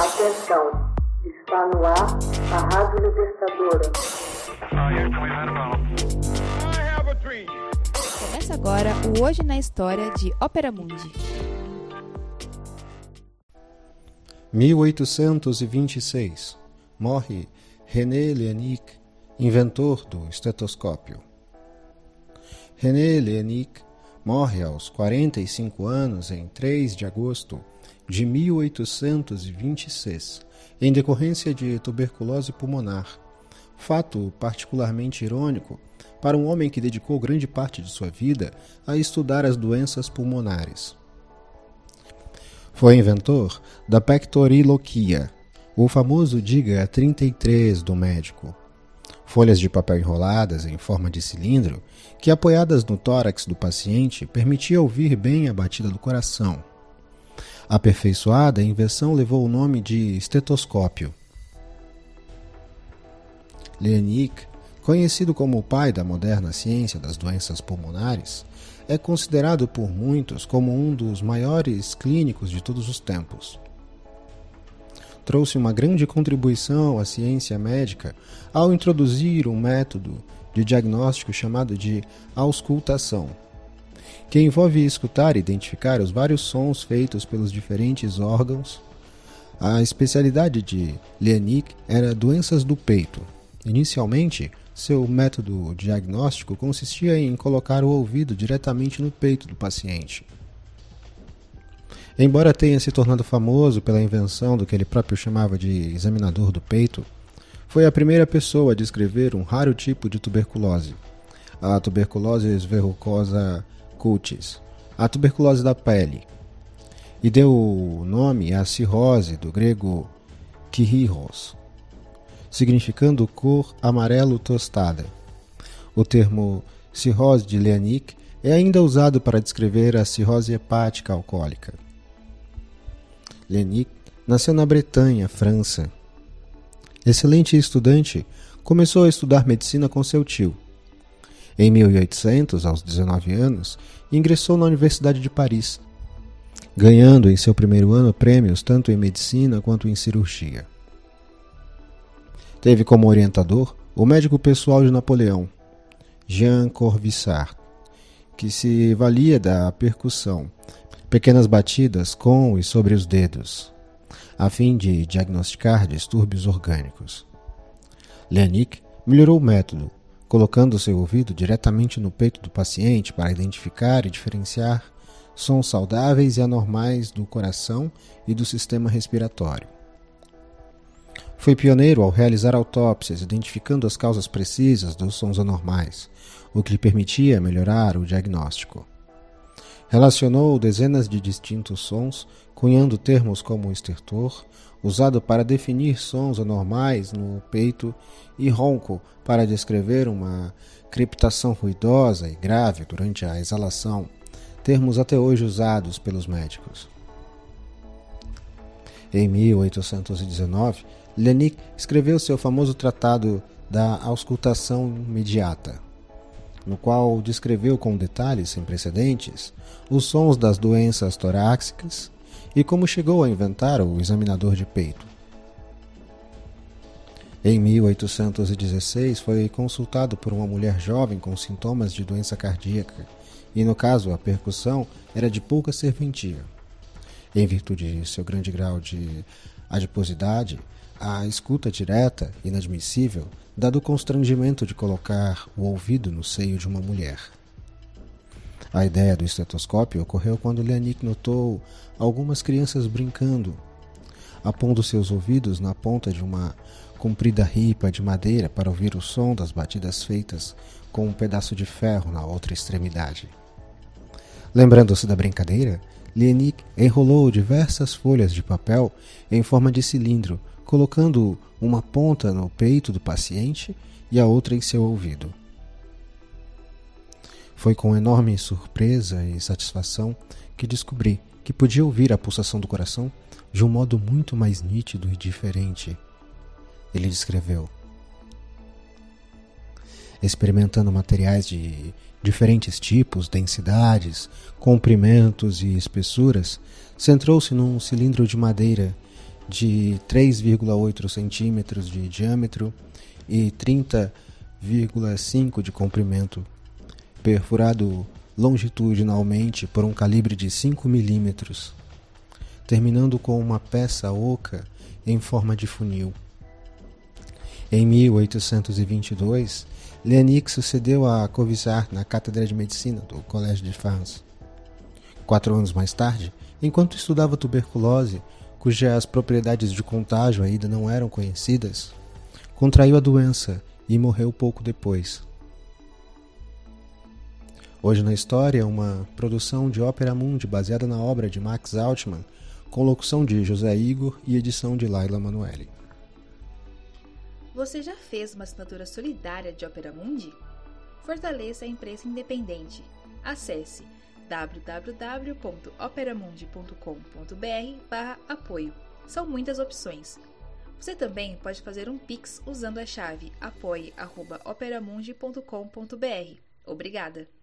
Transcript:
Atenção, está no ar a Rádio Libertadora. Começa agora o Hoje na História de Ópera Mundi. 1826. Morre René Leanic, inventor do estetoscópio. René Leanic morre aos 45 anos em 3 de agosto de 1826, em decorrência de tuberculose pulmonar. Fato particularmente irônico para um homem que dedicou grande parte de sua vida a estudar as doenças pulmonares. Foi inventor da pectoriloquia, o famoso diga 33 do médico. Folhas de papel enroladas em forma de cilindro que, apoiadas no tórax do paciente, permitia ouvir bem a batida do coração. Aperfeiçoada, a invenção levou o nome de estetoscópio. Leanic, conhecido como o pai da moderna ciência das doenças pulmonares, é considerado por muitos como um dos maiores clínicos de todos os tempos. Trouxe uma grande contribuição à ciência médica ao introduzir um método de diagnóstico chamado de auscultação que envolve escutar e identificar os vários sons feitos pelos diferentes órgãos. A especialidade de Leanic era doenças do peito. Inicialmente, seu método diagnóstico consistia em colocar o ouvido diretamente no peito do paciente. Embora tenha se tornado famoso pela invenção do que ele próprio chamava de examinador do peito, foi a primeira pessoa a descrever um raro tipo de tuberculose, a tuberculose verrucosa a tuberculose da pele, e deu o nome à cirrose, do grego kirros, significando cor amarelo tostada. O termo cirrose de Leanic é ainda usado para descrever a cirrose hepática alcoólica. Leanic nasceu na Bretanha, França. Excelente estudante, começou a estudar medicina com seu tio, em 1800, aos 19 anos, ingressou na Universidade de Paris, ganhando em seu primeiro ano prêmios tanto em medicina quanto em cirurgia. Teve como orientador o médico pessoal de Napoleão, Jean Corvisart, que se valia da percussão, pequenas batidas com e sobre os dedos, a fim de diagnosticar distúrbios orgânicos. Leanic melhorou o método, colocando seu ouvido diretamente no peito do paciente para identificar e diferenciar sons saudáveis e anormais do coração e do sistema respiratório. Foi pioneiro ao realizar autópsias, identificando as causas precisas dos sons anormais, o que lhe permitia melhorar o diagnóstico. Relacionou dezenas de distintos sons, cunhando termos como estertor, usado para definir sons anormais no peito, e ronco para descrever uma crepitação ruidosa e grave durante a exalação, termos até hoje usados pelos médicos. Em 1819, Lenik escreveu seu famoso tratado da auscultação imediata, no qual descreveu com detalhes sem precedentes os sons das doenças torácicas e como chegou a inventar o examinador de peito. Em 1816, foi consultado por uma mulher jovem com sintomas de doença cardíaca, e no caso a percussão era de pouca serventia. Em virtude de seu grande grau de adiposidade, a escuta direta, inadmissível, dado o constrangimento de colocar o ouvido no seio de uma mulher. A ideia do estetoscópio ocorreu quando Leanic notou algumas crianças brincando, apondo seus ouvidos na ponta de uma comprida ripa de madeira para ouvir o som das batidas feitas com um pedaço de ferro na outra extremidade. Lembrando-se da brincadeira, Leanic enrolou diversas folhas de papel em forma de cilindro, colocando uma ponta no peito do paciente e a outra em seu ouvido. Foi com enorme surpresa e satisfação que descobri que podia ouvir a pulsação do coração de um modo muito mais nítido e diferente. Ele descreveu. Experimentando materiais de diferentes tipos, densidades, comprimentos e espessuras, centrou-se num cilindro de madeira de 3,8 centímetros de diâmetro e 30,5 de comprimento, perfurado longitudinalmente por um calibre de 5 milímetros, terminando com uma peça oca em forma de funil. Em 1822, Leanic sucedeu a Covisart na cátedra de medicina do Colégio de France. Quatro anos mais tarde, enquanto estudava tuberculose, cujas propriedades de contágio ainda não eram conhecidas, contraiu a doença e morreu pouco depois. Hoje na História, uma produção de Ópera Mundi baseada na obra de Max Altman, com locução de José Igor e edição de Laila Manoeli. Você já fez uma assinatura solidária de Ópera Mundi? Fortaleça a imprensa independente. Acesse www.operamundi.com.br/apoio. São muitas opções. Você também pode fazer um Pix usando a chave apoie.operamundi.com.br. Obrigada!